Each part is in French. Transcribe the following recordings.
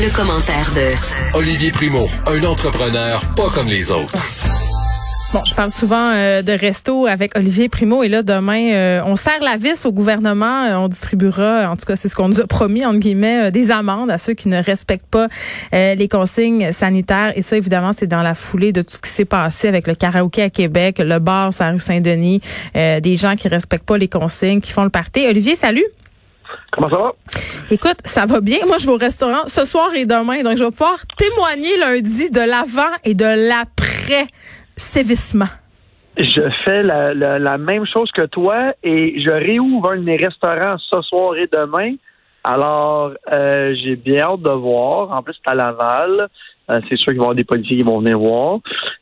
Le, commentaire de Olivier Primo, un entrepreneur pas comme les autres. Bon, je parle souvent euh, de resto avec Olivier Primo et là demain euh, on serre la vis au gouvernement, euh, on distribuera en tout cas c'est ce qu'on nous a promis entre guillemets des amendes à ceux qui ne respectent pas les consignes sanitaires et ça évidemment c'est dans la foulée de tout ce qui s'est passé avec le karaoké à Québec, le bar sur la rue Saint-Denis, des gens qui respectent pas les consignes, qui font le party. Olivier, salut. Comment ça va? Écoute, ça va bien. Moi, je vais au restaurant ce soir et demain. Donc, je vais pouvoir témoigner lundi de l'avant et de l'après-sévissement. Je fais la, la, même chose que toi et je réouvre un de mes restaurants ce soir et demain. Alors, euh, j'ai bien hâte de voir. En plus, c'est à Laval. Euh, c'est sûr qu'il va y avoir des policiers qui vont venir voir.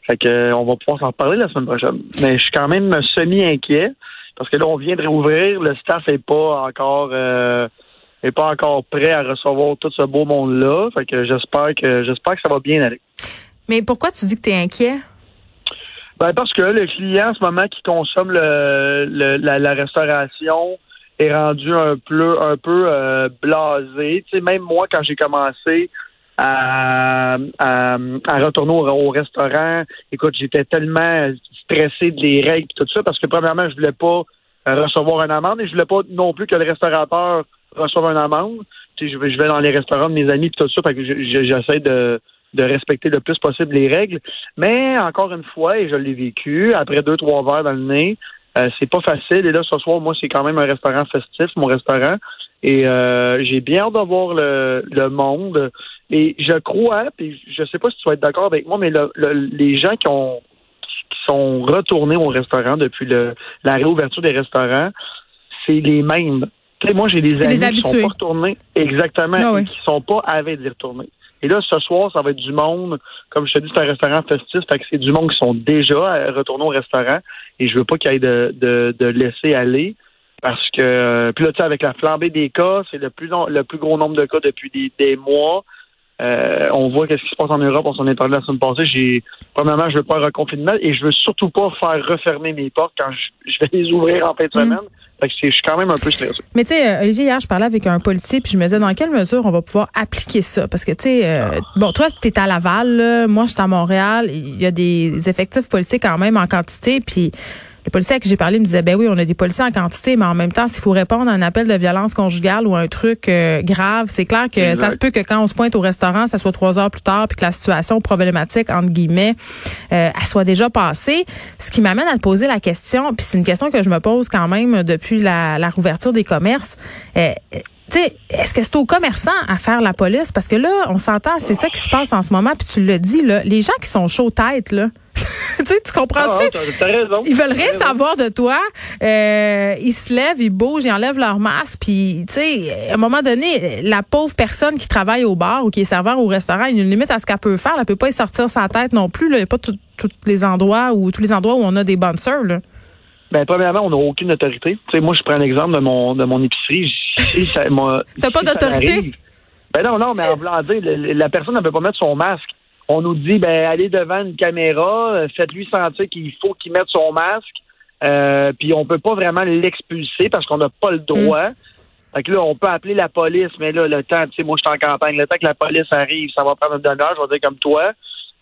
Fait que, euh, on va pouvoir s'en reparler la semaine prochaine. Mais je suis quand même semi-inquiet parce que là, on vient de réouvrir, le staff est pas encore euh, est pas encore prêt à recevoir tout ce beau monde-là. Fait que j'espère que j'espère que ça va bien aller. Mais pourquoi tu dis que tu es inquiet? Ben parce que le client en ce moment qui consomme le, la, restauration est rendu un peu un peu euh, blasé. Tu sais, même moi, quand j'ai commencé à, à, retourner au, restaurant, écoute, j'étais tellement stressé des règles et tout ça parce que premièrement, je voulais pas euh, recevoir une amende et je voulais pas non plus que le restaurateur reçoive une amende. Tu je vais, je vais dans les restaurants de mes amis et tout ça, fait que j'essaie de de respecter le plus possible les règles. Mais encore une fois, et je l'ai vécu, après deux, trois verres dans le nez, euh, c'est pas facile. Et là, ce soir, moi, c'est quand même un restaurant festif, mon restaurant. Et euh, j'ai bien hâte de voir le, le monde. Et je crois, puis je sais pas si tu vas être d'accord avec moi, mais le, les gens qui ont sont retournés au restaurant depuis le, la réouverture des restaurants, c'est les mêmes. moi, j'ai des amis qui sont pas retournés exactement ah et qui sont pas avides d'y retourner. Et là, ce soir, ça va être du monde. Comme je te dis, c'est un restaurant festif, fait que c'est du monde qui sont déjà retournés au restaurant. Et je veux pas qu'il y ait de, de, de laisser aller. Parce que puis là, tu sais, avec la flambée des cas, c'est le plus le plus gros nombre de cas depuis des, des mois. Euh, on voit qu'est-ce qui se passe en Europe. On s'en est parlé la semaine passée. J'ai, premièrement, je veux pas un reconfinement et je veux surtout pas faire refermer mes portes quand je, vais les ouvrir en fin de mm. semaine. Fait que je suis quand même un peu stressé. Mais tu sais, euh, Olivier, hier, je parlais avec un policier puis je me disais dans quelle mesure on va pouvoir appliquer ça? Parce que tu sais, euh, ah. bon, toi, tu es à Laval, là, moi, je suis à Montréal. Il y a des effectifs policiers quand même en quantité. Puis les policiers à qui j'ai parlé me disaient, ben oui, on a des policiers en quantité, mais en même temps, s'il faut répondre à un appel de violence conjugale ou un truc euh, grave, c'est clair que ça se peut que quand on se pointe au restaurant, ça soit trois heures plus tard, puis que la situation problématique, entre guillemets, euh, elle soit déjà passée. Ce qui m'amène à te poser la question, puis c'est une question que je me pose quand même depuis la, la rouverture des commerces. Euh, est-ce que c'est aux commerçants à faire la police? Parce que là, on s'entend, c'est ça qui se passe en ce moment, puis tu le dis, là, les gens qui sont chauds tête, là, tu sais, tu comprends-tu? Ah, raison. Ils veulent rien savoir de toi. Euh, ils se lèvent, ils bougent, ils enlèvent leur masque. Puis, tu sais, à un moment donné, la pauvre personne qui travaille au bar ou qui est serveur au restaurant, il y a une limite à ce qu'elle peut faire. Elle peut pas y sortir sa tête non plus. Il n'y a pas tous les endroits où tous les endroits où on a des bonnes sœurs. Là. Ben, premièrement, on n'a aucune autorité. Tu sais, moi, je prends l'exemple de mon de mon épicerie. T'as pas d'autorité? Ben non, non, mais en voulant dire, la personne ne peut pas mettre son masque on nous dit ben allez devant une caméra, euh, faites-lui sentir qu'il faut qu'il mette son masque. Euh, puis on peut pas vraiment l'expulser parce qu'on n'a pas le droit. Mm. Fait que là, on peut appeler la police, mais là, le temps, tu sais, moi je suis en campagne, le temps que la police arrive, ça va prendre une demi-heure, je vais dire comme toi.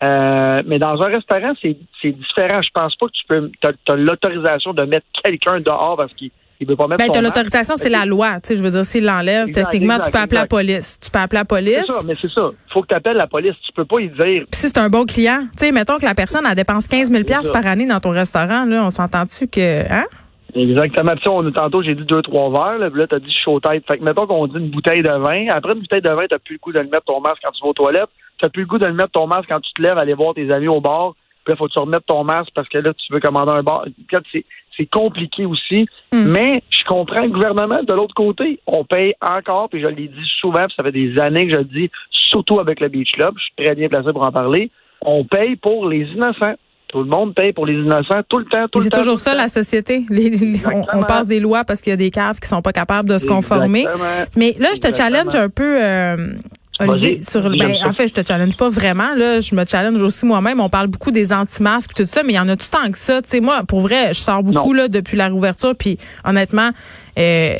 Euh, mais dans un restaurant, c'est différent. Je pense pas que tu peux. Tu as l'autorisation de mettre quelqu'un dehors parce qu'il il veut pas mettre ben, l'autorisation, c'est la loi. Tu sais, je veux dire, s'il l'enlève, techniquement, tu peux appeler la police. Tu peux appeler la police. C'est ça, mais c'est ça. faut que tu appelles la police. Tu peux pas y dire. Puis si c'est un bon client, tu sais, mettons que la personne, elle dépense 15 000 par année dans ton restaurant, là, on s'entend-tu que, hein? Exactement. Puis on, tantôt, j'ai dit deux, trois verres, là, là t'as dit chaud tête. Fait que mettons qu'on dit une bouteille de vin. Après une bouteille de vin, t'as plus le goût de le mettre ton masque quand tu vas aux toilettes. T'as plus le goût de le mettre ton masque quand tu te lèves, aller voir tes amis au bar. Puis là, faut que tu remettes ton masque parce que là, tu veux commander un bar. c'est compliqué aussi. Mm. Mais je comprends le gouvernement de l'autre côté. On paye encore, puis je l'ai dit souvent, puis ça fait des années que je le dis, surtout avec le Beach Club. Je suis très bien placé pour en parler. On paye pour les innocents. Tout le monde paye pour les innocents tout le temps, tout C'est toujours ça temps. la société. Les- les- on, passe des lois parce qu'il y a des caves qui sont pas capables de se conformer. Exactement. Mais là, je te Exactement. challenge un peu, euh, Olivier, sur Ben, en fait, je te challenge pas vraiment. Là, je me challenge aussi moi-même. On parle beaucoup des anti-masques et tout ça, mais il y en a tout tant que ça? Tu sais, moi, pour vrai, je sors beaucoup Non. là depuis la réouverture, puis honnêtement, euh,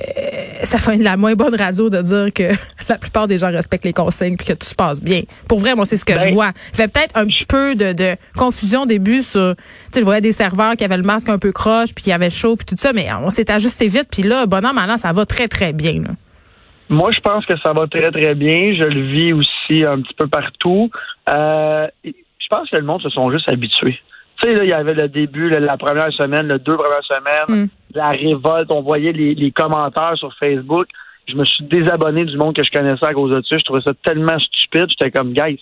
ça fait la moins bonne radio de dire que la plupart des gens respectent les consignes puis que tout se passe bien. Pour vrai, moi, c'est ce que je Ben- vois. Il y avait peut-être un petit peu de, de confusion au début sur, tu sais, je voyais des serveurs qui avaient le masque un peu croche puis qui avaient chaud puis tout ça, mais on s'est ajusté vite puis là, bonhomme, maintenant, ça va très très bien. Là. Moi, je pense que ça va très, très bien. Je le vis aussi un petit peu partout. Euh, je pense que le monde se sont juste habitués. Tu sais, là, il y avait le début, là, la première semaine, les deux premières semaines, Mm. la révolte. On voyait les, les commentaires sur Facebook. Je me suis désabonné du monde que je connaissais à cause de ça. Je trouvais ça tellement stupide. J'étais comme, guys,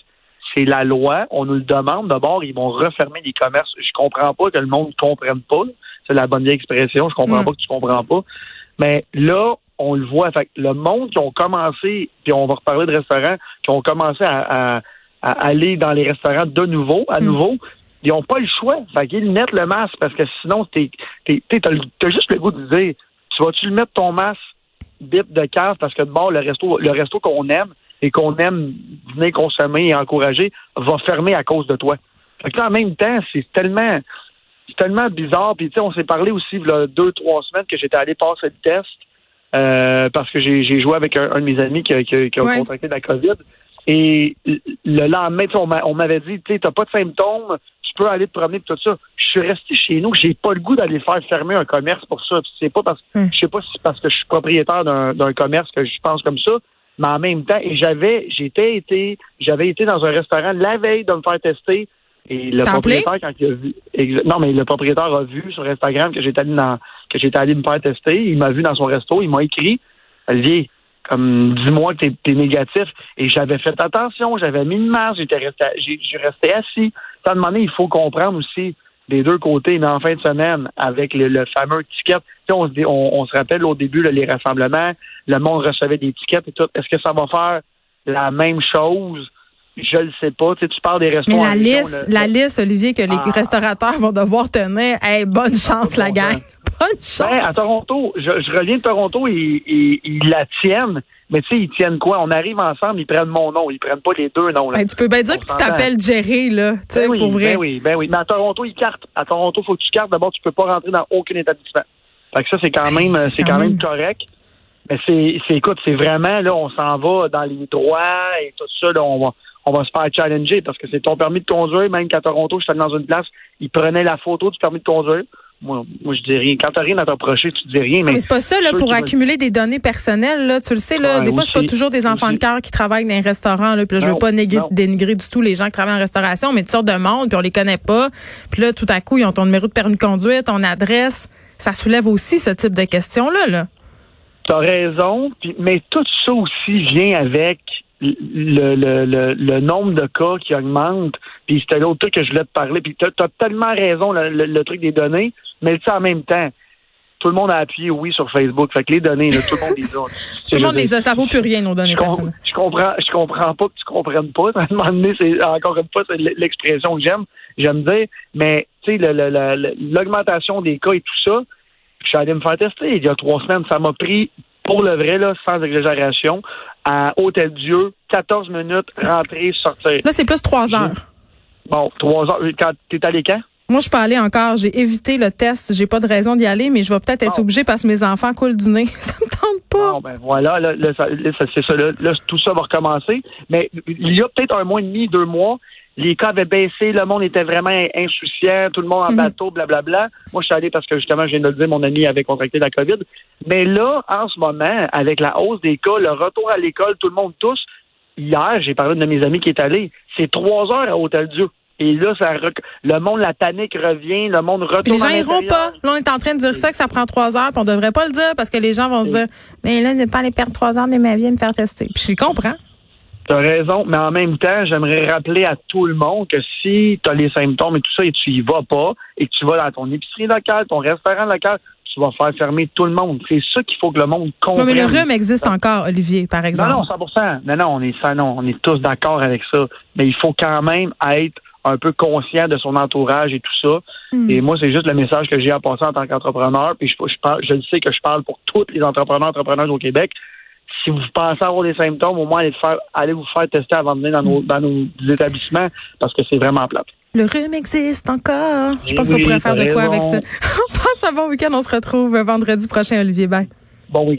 c'est la loi. On nous le demande. D'abord, ils vont refermer les commerces. Je comprends pas que le monde ne comprenne pas. C'est la bonne vieille expression. Je comprends Mm. pas que tu comprends pas. Mais là, on le voit. Fait que le monde qui ont commencé, puis on va reparler de restaurants, qui ont commencé à, à- à aller dans les restaurants de nouveau, à Mm. nouveau, ils n'ont pas le choix. Fait qu'ils mettent le masque parce que sinon, t'es, t'es, t'as, t'as juste le goût de dire, tu vas-tu le mettre ton masque bip de cave parce que de bord, le resto, le resto qu'on aime et qu'on aime venir consommer et encourager va fermer à cause de toi. Fait que là, en même temps, c'est tellement, c'est tellement bizarre. Puis, tu sais, on s'est parlé aussi, il y a deux, trois semaines, que j'étais allé passer le test euh, parce que j'ai, joué avec un, un de mes amis qui a, qui qui a Ouais. contracté la COVID. Et le lendemain, on, m'a- on m'avait dit, tu t'as pas de symptômes, tu peux aller te promener tout ça. Je suis resté chez nous, j'ai pas le goût d'aller faire fermer un commerce pour ça. C'est pas parce Hum. je sais pas si c'est parce que je suis propriétaire d'un, d'un commerce que je pense comme ça, mais en même temps, et j'avais, j'étais été, j'avais été dans un restaurant la veille de me faire tester. Et le propriétaire, quand il a vu, non, mais le propriétaire a vu sur Instagram que j'étais allé dans, que j'étais allé me faire tester. Il m'a vu dans son resto, il m'a écrit, Olivier, comme dis-moi que t'es, négatif. Et j'avais fait attention, j'avais mis une masque, j'étais resté, j'ai, resté assis. À un moment donné, il faut comprendre aussi des deux côtés, mais en fin de semaine, avec le, le fameux ticket, tu sais, on, se dit- on, on se rappelle au début là, les rassemblements, le monde recevait des tickets et tout. Est-ce que ça va faire la même chose? Je le sais pas. Tu, sais, tu parles des Mais restaurants. la en région, liste, la liste, Olivier, que les Ah. restaurateurs vont devoir tenir, hey, bonne chance, la gang. sens. Bonne chance. Ben, à Toronto, je, je reviens de Toronto, ils, ils, ils la tiennent. Mais tu sais, ils tiennent quoi? On arrive ensemble, ils prennent mon nom. Ils prennent pas les deux noms. Là. Ben, tu peux bien dire On que tu t'appelles Jerry, là, tu sais, Ben oui, pour vrai. Ben oui, ben oui. Mais à Toronto, ils cartent. À Toronto, faut que tu cartes. D'abord, tu peux pas rentrer dans aucun établissement. Fait que ça, c'est quand même, c'est quand même- correct. Mais c'est, écoute, c'est vraiment, là, on s'en va dans les droits et tout ça, là, on va, on va se faire challenger parce que c'est ton permis de conduire, même qu'à Toronto, je suis allé dans une place, ils prenaient la photo du permis de conduire. Moi, moi, je dis rien. Quand t'as rien à t'approcher, tu dis rien, mais. Mais c'est pas ça, là, pour accumuler des données personnelles, là. Tu le sais, là, Ouais, des fois, c'est pas toujours des enfants Aussi. de cœur qui travaillent dans un restaurant, là. Puis là, je veux pas négri- non. dénigrer du tout les gens qui travaillent en restauration, mais toutes sortes de monde, puis on les connaît pas. Puis là, tout à coup, ils ont ton numéro de permis de conduire, ton adresse. Ça soulève aussi ce type de questions-là, là. T'as raison, puis, mais tout ça aussi vient avec le, le, le, le nombre de cas qui augmente. Puis c'était l'autre truc que je voulais te parler. Puis t'as as tellement raison, le, truc des données, mais tu en même temps, tout le monde a appuyé oui sur Facebook. Fait que les données, là, tout le monde les a. Tout le monde les a, ça vaut plus rien, nos données Je, com- personnelles. je comprends, je comprends pas que tu comprennes pas. À un moment donné, c'est encore une fois c'est l'expression que j'aime, j'aime dire. Mais tu sais, l'augmentation des cas et tout ça, je suis allé me faire tester il y a trois semaines. Ça m'a pris, pour le vrai, là, sans exagération, à Hôtel Dieu, 14 minutes, rentrer, sortir. Là, c'est plus trois heures. Bon, trois heures. Quand t'es allé quand? Moi, je peux aller encore. J'ai évité le test. J'ai pas de raison d'y aller, mais je vais peut-être être Bon. obligée parce que mes enfants coulent du nez. Ça me tente pas. Bon, ben voilà, là, là, ça- là, c'est ça. Là, là, tout ça va recommencer. Mais il y a peut-être un mois et demi, deux mois, les cas avaient baissé, le monde était vraiment insouciant, tout le monde en Mhm. bateau, blablabla. Moi, je suis allé parce que justement, je viens de le dire, mon ami avait contracté la COVID. Mais là, en ce moment, avec la hausse des cas, le retour à l'école, tout le monde tous, hier, j'ai parlé de mes amis qui est allé, c'est trois heures à Hôtel Dieu. Et là, ça rec- le monde, la panique revient, le monde retourne Puis les gens à iront l'intérieur. pas. Là, on est en train de dire ça, que ça prend trois heures, puis on devrait pas le dire parce que les gens vont se dire, mais là, je vais pas aller perdre trois heures de ma vie à me faire tester. Puis je comprends. T'as raison, mais en même temps, j'aimerais rappeler à tout le monde que si tu as les symptômes et tout ça et tu y vas pas et que tu vas dans ton épicerie locale, ton restaurant local, tu vas faire fermer tout le monde. C'est ça qu'il faut que le monde Non, comprenne. mais le rhume existe encore, Olivier, par exemple. Non, non, 100% Non, non, on est ça, non, on est tous d'accord avec ça. Mais il faut quand même être un peu conscient de son entourage et tout ça. Hmm. Et moi, c'est juste le message que j'ai à passer en tant qu'entrepreneur. Puis je, je, parle- je le sais que je parle pour tous les entrepreneurs, entrepreneurs au Québec. Si vous pensez avoir des symptômes, au moins allez, le faire, allez vous faire tester avant de venir dans nos, Hmm. dans nos établissements parce que c'est vraiment plate. Le rhume existe encore. Je pense qu'on pourrait faire de quoi avec ça. On passe un bon week-end. On se retrouve vendredi prochain, Olivier. Bye. Bon week